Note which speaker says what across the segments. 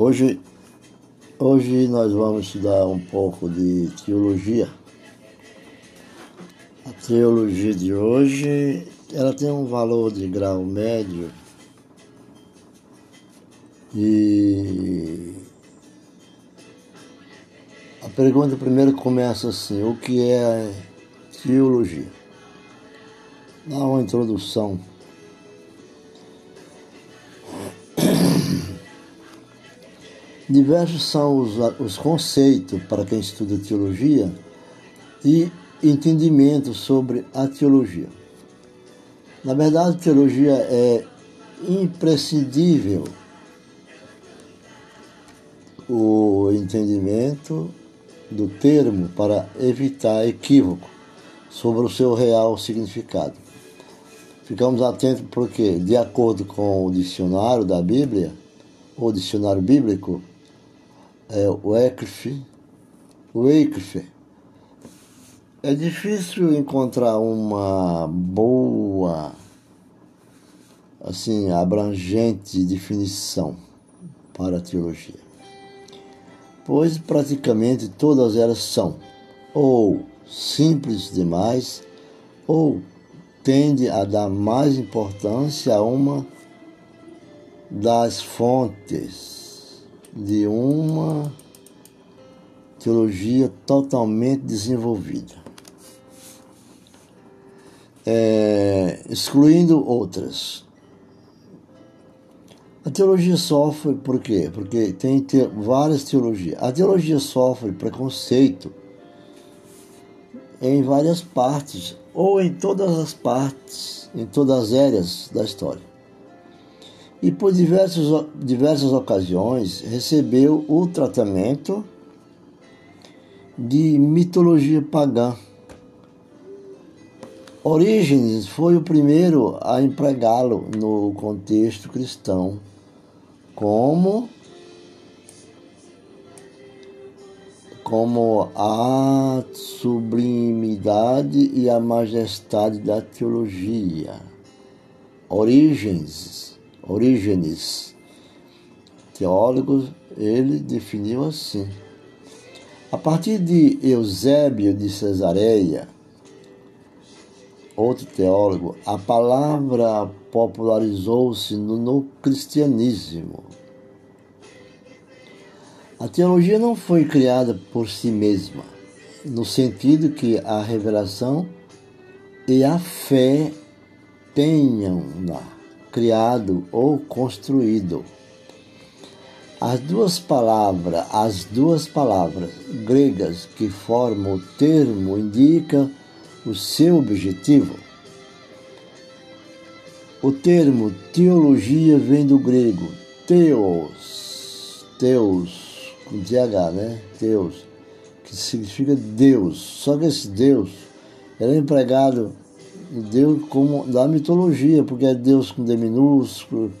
Speaker 1: Hoje, hoje nós vamos estudar um pouco de teologia. A teologia de hoje ela tem um valor de grau médio e a pergunta primeiro começa assim, o que é teologia? Dá uma introdução Diversos são os, os conceitos para quem estuda teologia e entendimento sobre a teologia. Na verdade, a teologia é imprescindível o entendimento do termo para evitar equívoco sobre o seu real significado. Ficamos atentos porque, de acordo com o dicionário da Bíblia, ou dicionário bíblico, é, Wycliffe, Wycliffe. É difícil encontrar uma boa, assim, abrangente definição para a teologia, pois praticamente todas elas são ou simples demais ou tende a dar mais importância a uma das fontes de uma teologia totalmente desenvolvida, é, excluindo outras. A teologia sofre por quê? Porque tem te, várias teologias. A teologia sofre preconceito em várias partes, ou em todas as partes, em todas as áreas da história e por diversos, diversas ocasiões recebeu o tratamento de mitologia pagã. Orígenes foi o primeiro a empregá-lo no contexto cristão como como a sublimidade e a majestade da teologia. Orígenes Orígenes, teólogo, ele definiu assim. A partir de Eusébio de Cesareia, outro teólogo, a palavra popularizou-se no, no cristianismo. A teologia não foi criada por si mesma, no sentido que a revelação e a fé tenham-na criado ou construído. As duas palavras, as duas palavras gregas que formam o termo indicam o seu objetivo. O termo teologia vem do grego theos, teus, com TH, né? Teus, que significa Deus. Só que esse Deus era empregado Deus como da mitologia, porque é Deus com D minúsculo,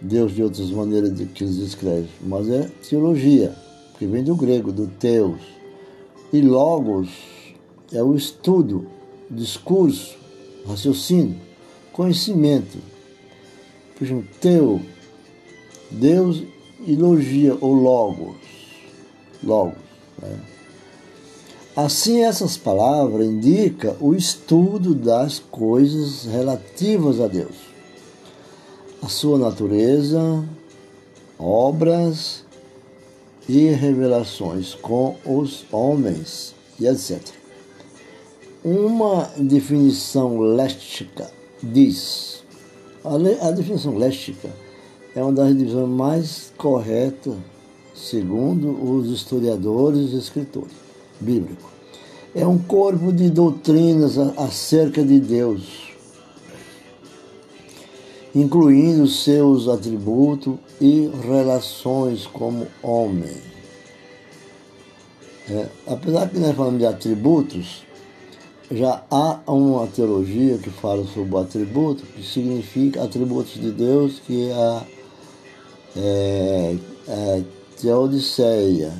Speaker 1: Deus de outras maneiras que eles escrevem, mas é teologia, que vem do grego, do teos. E logos é o estudo, discurso, raciocínio, conhecimento. Por exemplo, teu, Deus elogia o logos, logos. Né? Assim, essas palavras indicam o estudo das coisas relativas a Deus, a sua natureza, obras e revelações com os homens e etc. Uma definição léstica diz: a, definição léstica é uma das divisões mais corretas, segundo os historiadores e escritores bíblico. É um corpo de doutrinas acerca de Deus, incluindo seus atributos e relações como homem. É, apesar que nós falamos de atributos, já há uma teologia que fala sobre o atributo, que significa atributos de Deus, que é a é, é, teodiceia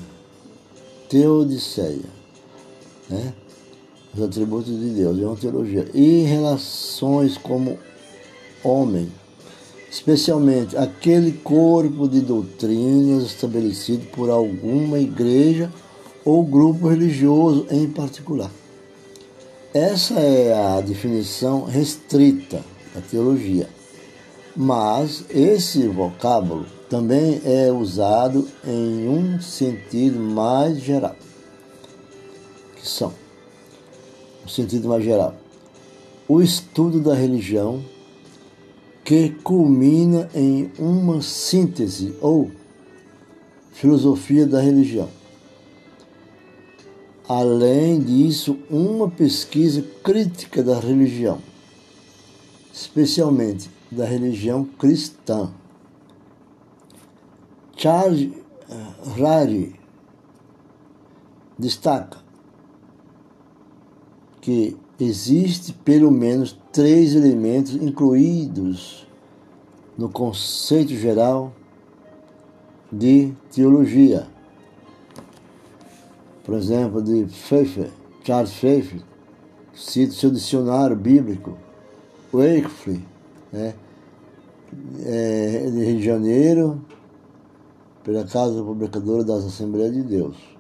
Speaker 1: teodiceia, né? os atributos de Deus, é uma teologia. E relações como homem especialmente aquele corpo de doutrinas estabelecido por alguma igreja ou grupo religioso em particular. Essa é a definição restrita da teologia. Mas esse vocábulo também é usado em um sentido mais geral, que são o sentido mais geral, o estudo da religião que culmina em uma síntese ou filosofia da religião. Além disso, uma pesquisa crítica da religião, especialmente da religião cristã. Charles Rari destaca que existe pelo menos três elementos incluídos no conceito geral de teologia. Por exemplo, de Pfeiffer, Charles Pfeiffer, cita seu dicionário bíblico, Wakefield, né, é, de Rio de Janeiro, pela Casa Publicadora das Assembleias de Deus.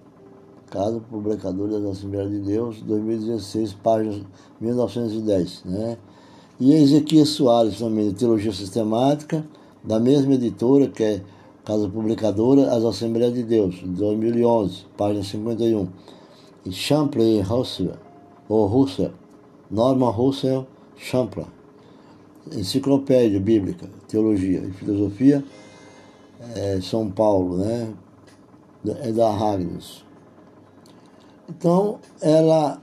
Speaker 1: Casa Publicadora das Assembleias de Deus, 2016, página 1910. Né? E Ezequiel Soares também, de Teologia Sistemática, da mesma editora, que é Casa Publicadora, As Assembleias de Deus, 2011, página 51. E Champlain Russell, ou Russell, Norman Russell Champlain, Enciclopédia Bíblica, Teologia e Filosofia, é, São Paulo, né? É da Ragnos. Então, ela,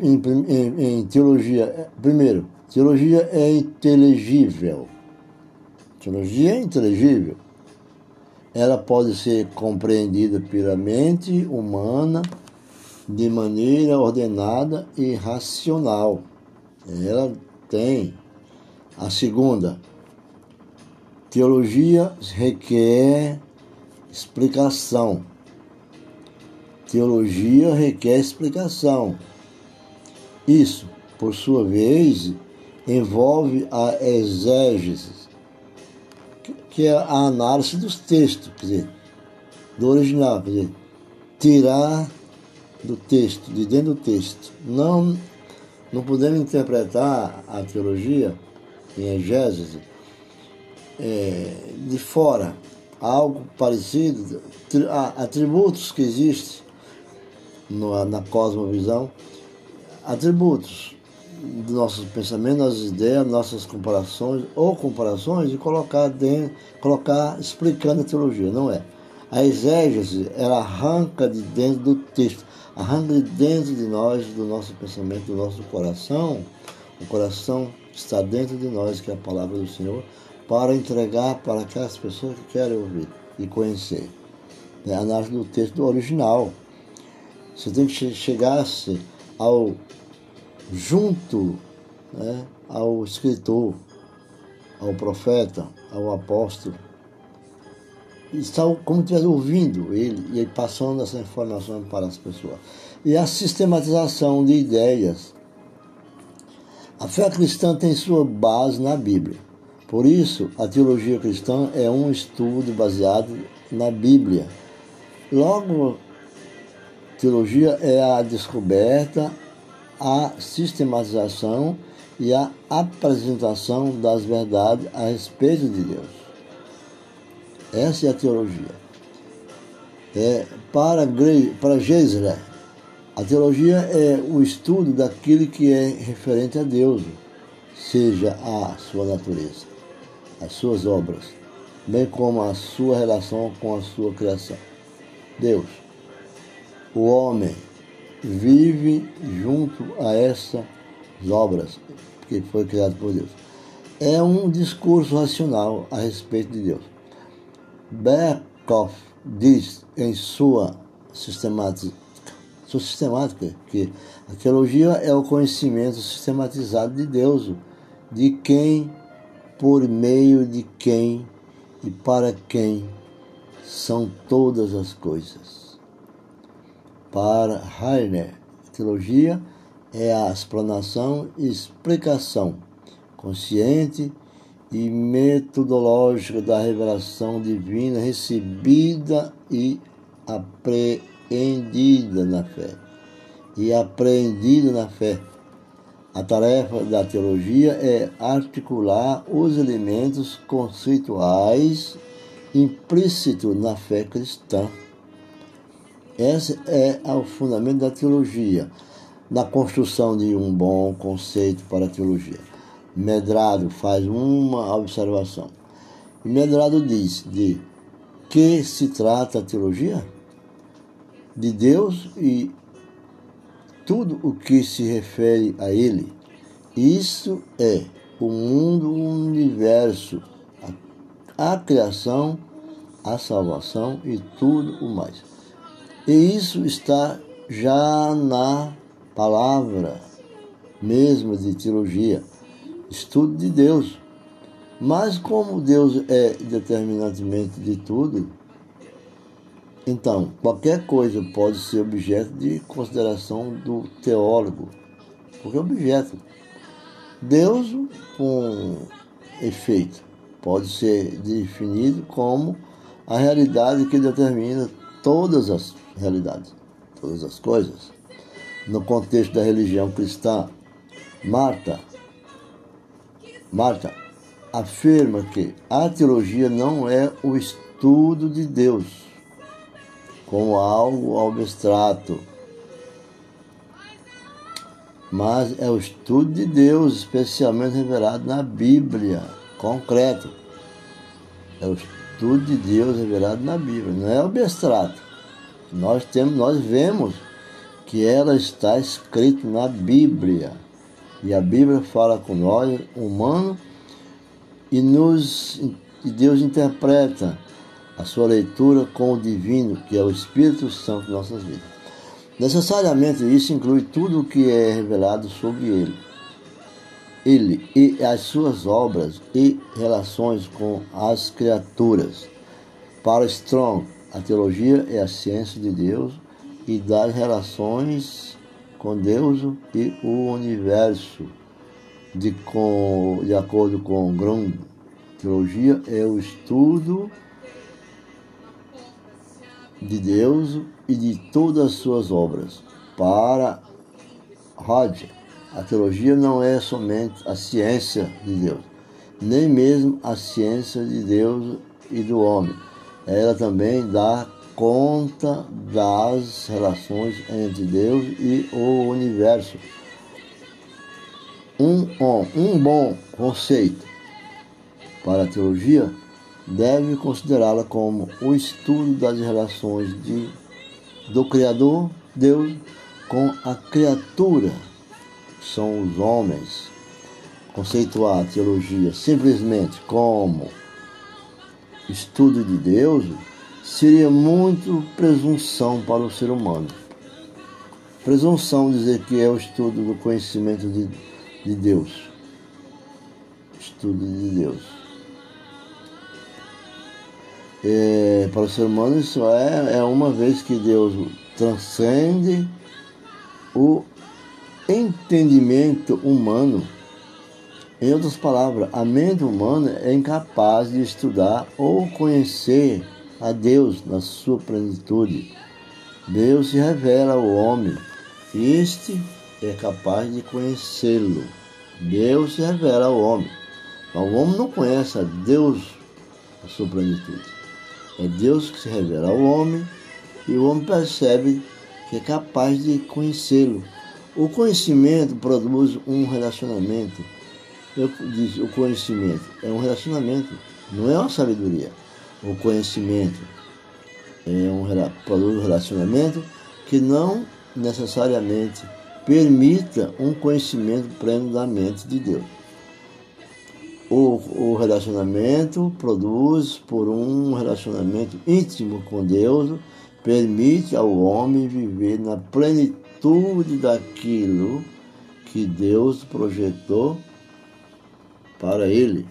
Speaker 1: em, em, em, teologia, é, primeiro, teologia é inteligível. Teologia é inteligível. Ela pode ser compreendida pela mente humana de maneira ordenada e racional. Ela tem a segunda, teologia requer explicação. Teologia requer explicação. Isso, por sua vez, envolve a exégese, que é a análise dos textos, quer dizer, do original, quer dizer, tirar do texto, de dentro do texto. Não, não podemos interpretar a teologia em exégese, é, de fora, algo parecido, atributos que existem no, na cosmovisão, atributos do nosso pensamento, nossas ideias, nossas comparações ou comparações e colocar dentro, colocar explicando a teologia, não é? A exégese, ela arranca de dentro do texto, arranca de dentro de nós, do nosso pensamento, do nosso coração, o coração está dentro de nós, que é a palavra do Senhor, para entregar para aquelas pessoas que querem ouvir e conhecer. É a análise do texto original. Você tem que chegar-se ao junto né, ao escritor, ao profeta, ao apóstolo. Está como estivesse ouvindo ele e passando essa informação para as pessoas. E a sistematização de ideias a fé cristã tem sua base na Bíblia. Por isso, a teologia cristã é um estudo baseado na Bíblia. Logo, teologia é a descoberta, a sistematização e a apresentação das verdades a respeito de Deus. Essa é a teologia. É, para, para Geisler, a teologia é o estudo daquilo que é referente a Deus, seja a sua natureza, as suas obras, bem como a sua relação com a sua criação. Deus, o homem, vive junto a essas obras que foi criado por Deus. É um discurso racional a respeito de Deus. Berkhoff diz em sua sistemática sou sistemática, que a teologia é o conhecimento sistematizado de Deus, de quem, por meio de quem e para quem são todas as coisas. Para Heiner, teologia é a explanação e explicação consciente e metodológica da revelação divina recebida e apreendida na fé. E apreendida na fé. A tarefa da teologia é articular os elementos conceituais implícitos na fé cristã. Esse é o fundamento da teologia, na construção de um bom conceito para a teologia. Medrado faz uma observação. Medrado diz de que se trata a teologia? De Deus e tudo o que se refere a Ele. Isso é o mundo, o universo, a, a criação, a salvação e tudo o mais. E isso está já na palavra mesmo de teologia estudo de Deus. Mas como Deus é determinantemente de tudo, então qualquer coisa pode ser objeto de consideração do teólogo, porque é objeto. Deus, com efeito, pode ser definido como a realidade que determina todas as realidades, todas as coisas. No contexto da religião cristã, Marta Marta afirma que a teologia não é o estudo de Deus como algo abstrato, mas é o estudo de Deus especialmente revelado na Bíblia, concreto. É o estudo de Deus revelado na Bíblia, não é abstrato. Nós temos, nós vemos que ela está escrito na Bíblia. E a Bíblia fala com nós, humano, e, nos, e Deus interpreta a sua leitura com o divino, que é o Espírito Santo de nossas vidas. Necessariamente isso inclui tudo o que é revelado sobre ele. Ele e as suas obras e relações com as criaturas. Para Strong, a teologia é a ciência de Deus e das relações com Deus e o universo. De, com, de acordo com Grund, teologia é o estudo de Deus e de todas as suas obras. Para Roger, a teologia não é somente a ciência de Deus, nem mesmo a ciência de Deus e do homem. Ela também dá conta das relações entre Deus e o universo. Um, um bom conceito para a teologia deve considerá-la como o estudo das relações de, do Criador, Deus, com a criatura, que são os homens. Conceituar a teologia simplesmente como estudo de Deus seria muito presunção para o ser humano. Presunção dizer que é o estudo do conhecimento de, de Deus. Estudo de Deus. É, para o ser humano isso é, é uma vez que Deus transcende o entendimento humano. Em outras palavras, a mente humana é incapaz de estudar ou conhecer a Deus na sua plenitude. Deus se revela ao homem, este é capaz de conhecê-lo. Deus se revela ao homem. Mas o homem não conhece a Deus na sua plenitude. É Deus que se revela ao homem e o homem percebe que é capaz de conhecê-lo. O conhecimento produz um relacionamento. Eu disse, o conhecimento é um relacionamento, não é uma sabedoria o conhecimento é um relacionamento que não necessariamente permita um conhecimento pleno da mente de Deus. O, o relacionamento produz por um relacionamento íntimo com Deus, permite ao homem viver na plenitude daquilo que Deus projetou para ele.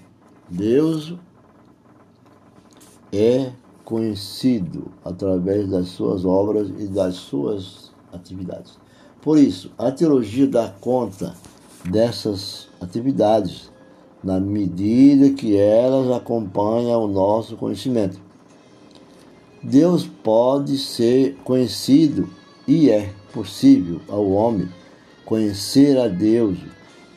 Speaker 1: Deus é conhecido através das suas obras e das suas atividades. Por isso, a teologia dá conta dessas atividades na medida que elas acompanham o nosso conhecimento. Deus pode ser conhecido e é possível ao homem conhecer a Deus.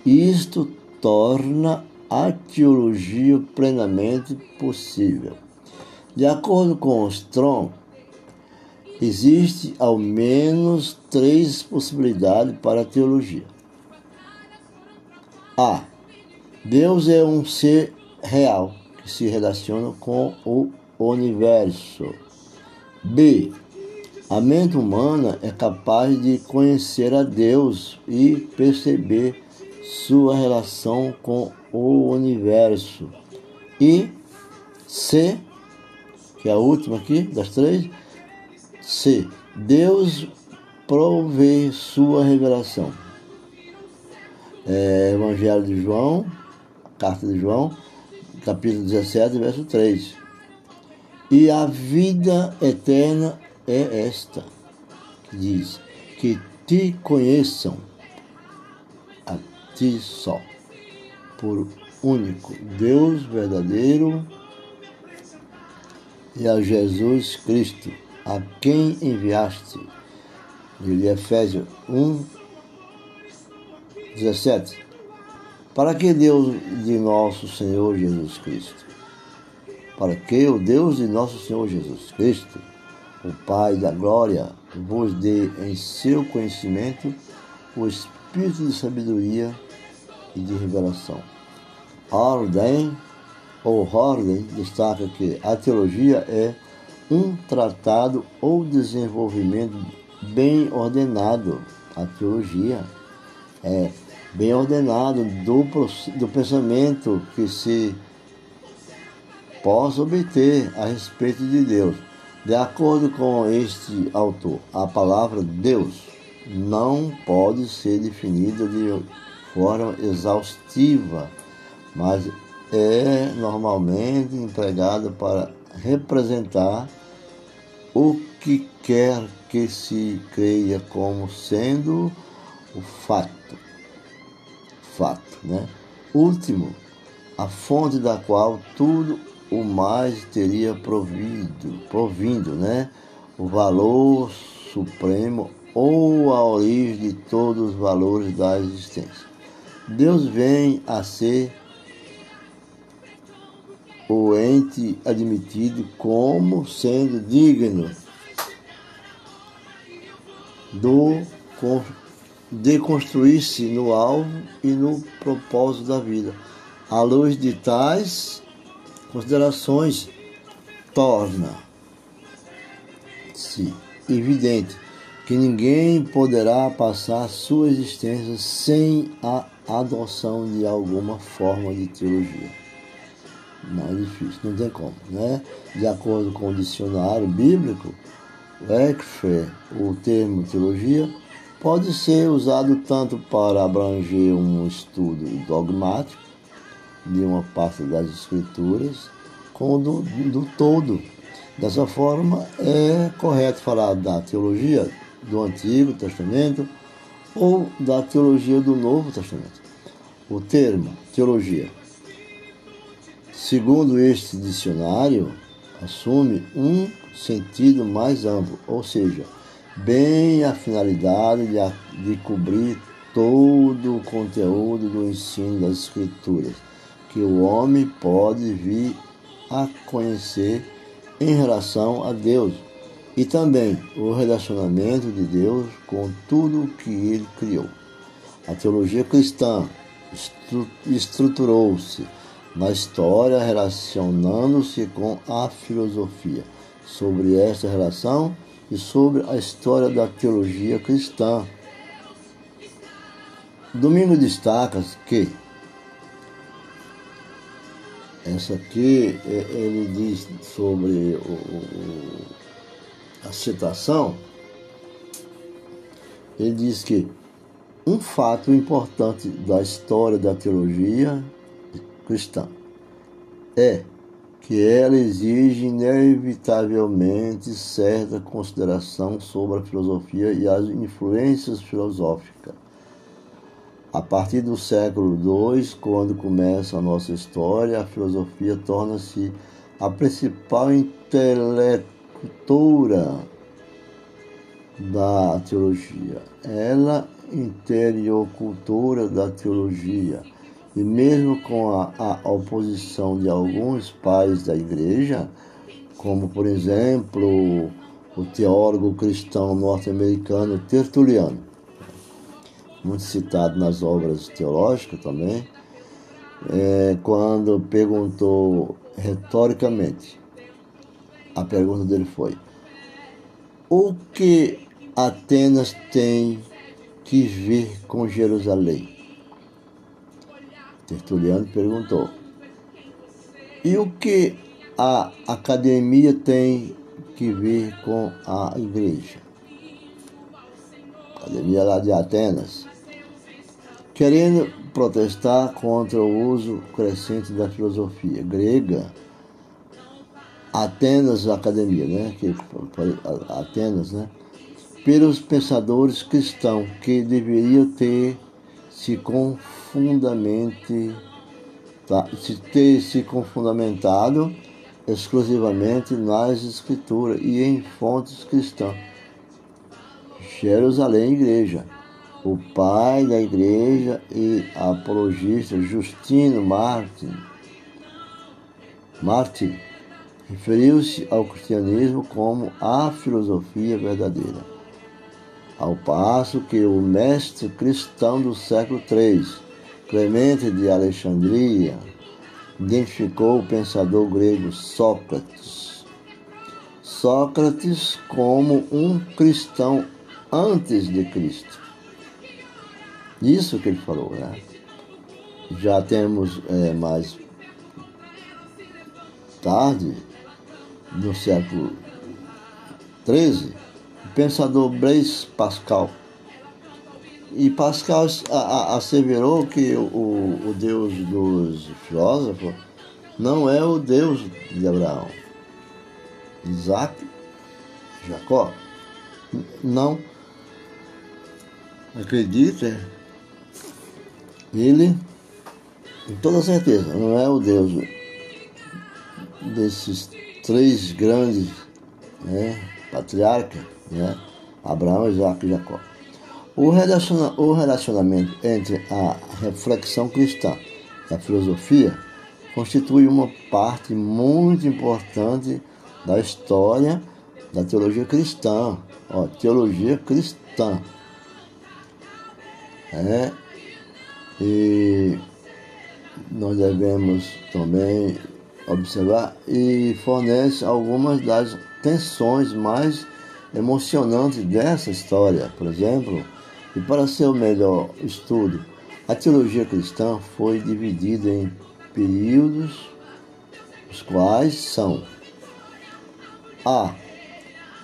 Speaker 1: Isto torna a teologia plenamente possível. De acordo com Strong, existe ao menos três possibilidades para a teologia. A. Deus é um ser real que se relaciona com o universo. B. A mente humana é capaz de conhecer a Deus e perceber sua relação com o universo. E C, que é a última aqui das três, C. Deus provê sua revelação. É, Evangelho de João, carta de João, capítulo 17, verso 3. E a vida eterna é esta, que diz, que te conheçam ti só, por único Deus verdadeiro e a Jesus Cristo, a quem enviaste. De Efésios 1, 17. Para que Deus de nosso Senhor Jesus Cristo? Para que o Deus de nosso Senhor Jesus Cristo, o Pai da glória, vos dê em seu conhecimento o espírito de sabedoria e de revelação. Ordem ou Ordem destaca que a teologia é um tratado ou desenvolvimento bem ordenado. A teologia é bem ordenado do, do pensamento que se possa obter a respeito de Deus. De acordo com este autor, a palavra Deus não pode ser definida de forma exaustiva, mas é normalmente empregada para representar o que quer que se creia como sendo o fato fato. Né? Último, a fonte da qual tudo o mais teria provido, provindo, né? o valor supremo ou a origem de todos os valores da existência. Deus vem a ser o ente admitido como sendo digno do deconstruir-se no alvo e no propósito da vida. À luz de tais considerações, torna-se evidente que ninguém poderá passar sua existência sem a adoção de alguma forma de teologia. Não é difícil, não tem como, né? De acordo com o dicionário bíblico, o o termo teologia pode ser usado tanto para abranger um estudo dogmático de uma parte das escrituras, como do, do todo. Dessa forma, é correto falar da teologia do Antigo Testamento ou da teologia do Novo Testamento. O termo teologia, segundo este dicionário, assume um sentido mais amplo, ou seja, bem a finalidade de, de cobrir todo o conteúdo do ensino das Escrituras, que o homem pode vir a conhecer em relação a Deus e também o relacionamento de Deus com tudo o que ele criou. A teologia cristã estruturou-se na história relacionando-se com a filosofia. Sobre esta relação, e sobre a história da teologia cristã. Domingo destaca que essa aqui é, ele diz sobre o, a citação, ele diz que um fato importante da história da teologia cristã é que ela exige inevitavelmente certa consideração sobre a filosofia e as influências filosóficas. A partir do século II, quando começa a nossa história, a filosofia torna-se a principal intelectora da teologia. Ela interiocultura da teologia. E mesmo com a, a oposição de alguns pais da igreja, como por exemplo o teólogo cristão norte-americano Tertuliano, muito citado nas obras teológicas também, é, quando perguntou retoricamente, a pergunta dele foi: O que Atenas tem que ver com Jerusalém? Tertuliano perguntou: E o que a academia tem que ver com a igreja? Academia lá de Atenas querendo protestar contra o uso crescente da filosofia grega. Atenas Academia, né? Que, Atenas, né? Pelos pensadores cristãos que deveriam ter se confundamente tá, se ter se confundamentado exclusivamente nas escrituras e em fontes cristãs. Jerusalém Igreja o pai da igreja e apologista Justino Martin, Martin referiu-se ao cristianismo como a filosofia verdadeira, ao passo que o mestre cristão do século III, Clemente de Alexandria, identificou o pensador grego Sócrates. Sócrates como um cristão antes de Cristo isso que ele falou, né? Já temos é, mais tarde, no século XIII, o pensador Blaise Pascal. E Pascal asseverou que o, o Deus dos filósofos não é o Deus de Abraão, Isaac, Jacó. Não acredita ele, com toda certeza, não é o Deus desses três grandes né, patriarcas, né, Abraão, Isaac e Jacó. O, relaciona, o relacionamento entre a reflexão cristã e a filosofia constitui uma parte muito importante da história da teologia cristã. Ó, teologia cristã. É, e nós devemos também observar e fornece algumas das tensões mais emocionantes dessa história. Por exemplo, e para seu melhor estudo, a teologia cristã foi dividida em períodos, os quais são A.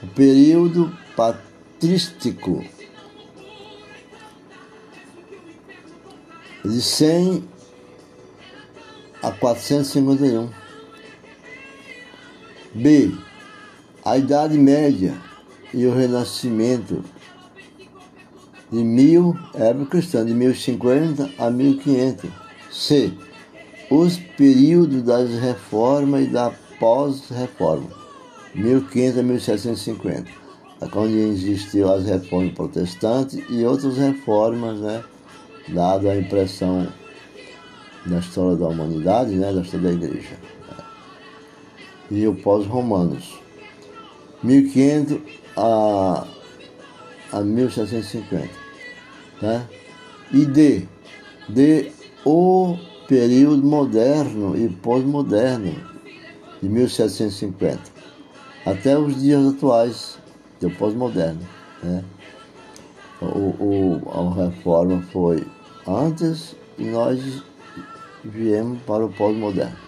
Speaker 1: O período patrístico, de 100 a 451. B. A Idade Média e o Renascimento de mil, época cristã, de 1050 a 1500. C. Os períodos das reformas e da pós-reforma, 1500 a 1750, onde existiu as reformas protestantes e outras reformas, né? dado a impressão da história da humanidade, né, da história da igreja. E o pós-romanos, 1500 a, a 1750. Né? E D, D, o período moderno e pós-moderno, de 1750, até os dias atuais, do pós-moderno. Né? O, o, a reforma foi antes e nós viemos para o pós-moderno.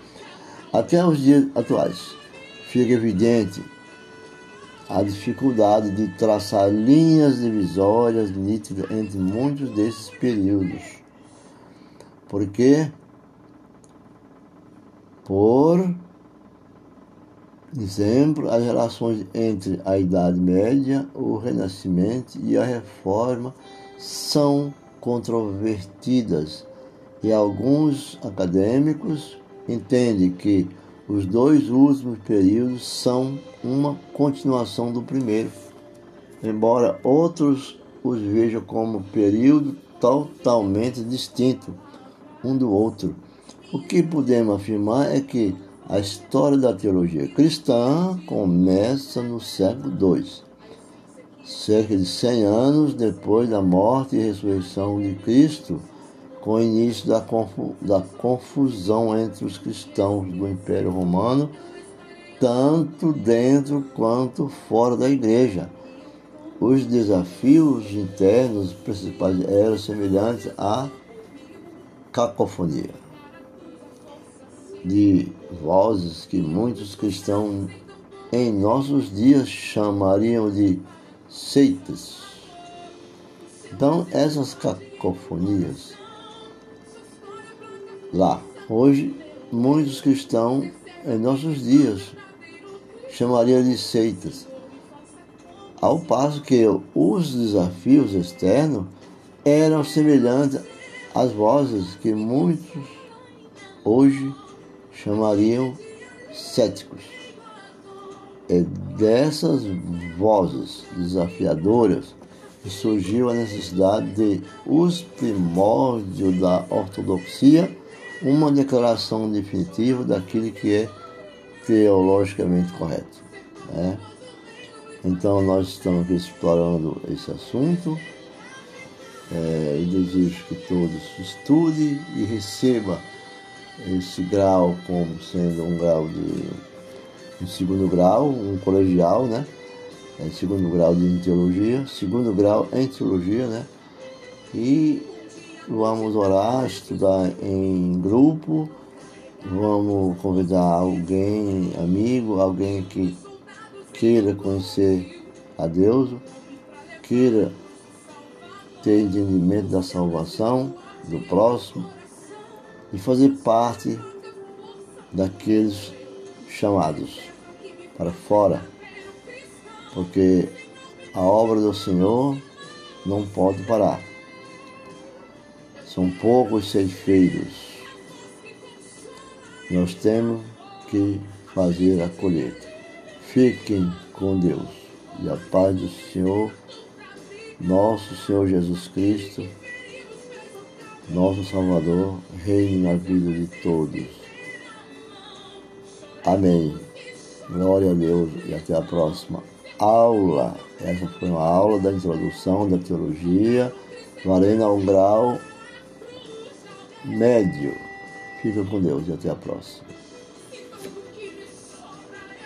Speaker 1: Até os dias atuais, fica evidente a dificuldade de traçar linhas divisórias nítidas entre muitos desses períodos. Porque, por exemplo, as relações entre a Idade Média, o Renascimento e a Reforma são controvertidas e alguns acadêmicos entendem que os dois últimos períodos são uma continuação do primeiro, embora outros os vejam como período totalmente distinto um do outro. O que podemos afirmar é que a história da teologia cristã começa no século II, cerca de 100 anos depois da morte e ressurreição de Cristo, com o início da, confu da confusão entre os cristãos do Império Romano, tanto dentro quanto fora da igreja. Os desafios internos principais eram semelhantes à cacofonia de vozes que muitos cristãos em nossos dias chamariam de seitas. Então, essas cacofonias lá, hoje, muitos cristãos em nossos dias chamariam de seitas. Ao passo que os desafios externos eram semelhantes às vozes que muitos hoje chamariam céticos. É dessas vozes desafiadoras surgiu a necessidade de os primórdios da ortodoxia, uma declaração definitiva daquilo que é teologicamente correto. Né? Então nós estamos aqui explorando esse assunto. É, eu desejo que todos estudem e recebam esse grau como sendo um grau de um segundo grau, um colegial, né? É, segundo grau de teologia, segundo grau em teologia, né? E vamos orar, estudar em grupo, vamos convidar alguém, amigo, alguém que queira conhecer a Deus, queira ter entendimento da salvação do próximo e fazer parte daqueles chamados para fora, porque a obra do Senhor não pode parar. São poucos ceifeiros. Nós temos que fazer a colheita. Fiquem com Deus e a paz do Senhor, nosso Senhor Jesus Cristo nosso Salvador, reine na vida de todos. Amém. Glória a Deus e até a próxima aula. Essa foi uma aula da introdução da teologia, valendo a um grau médio. Fica com Deus e até a próxima.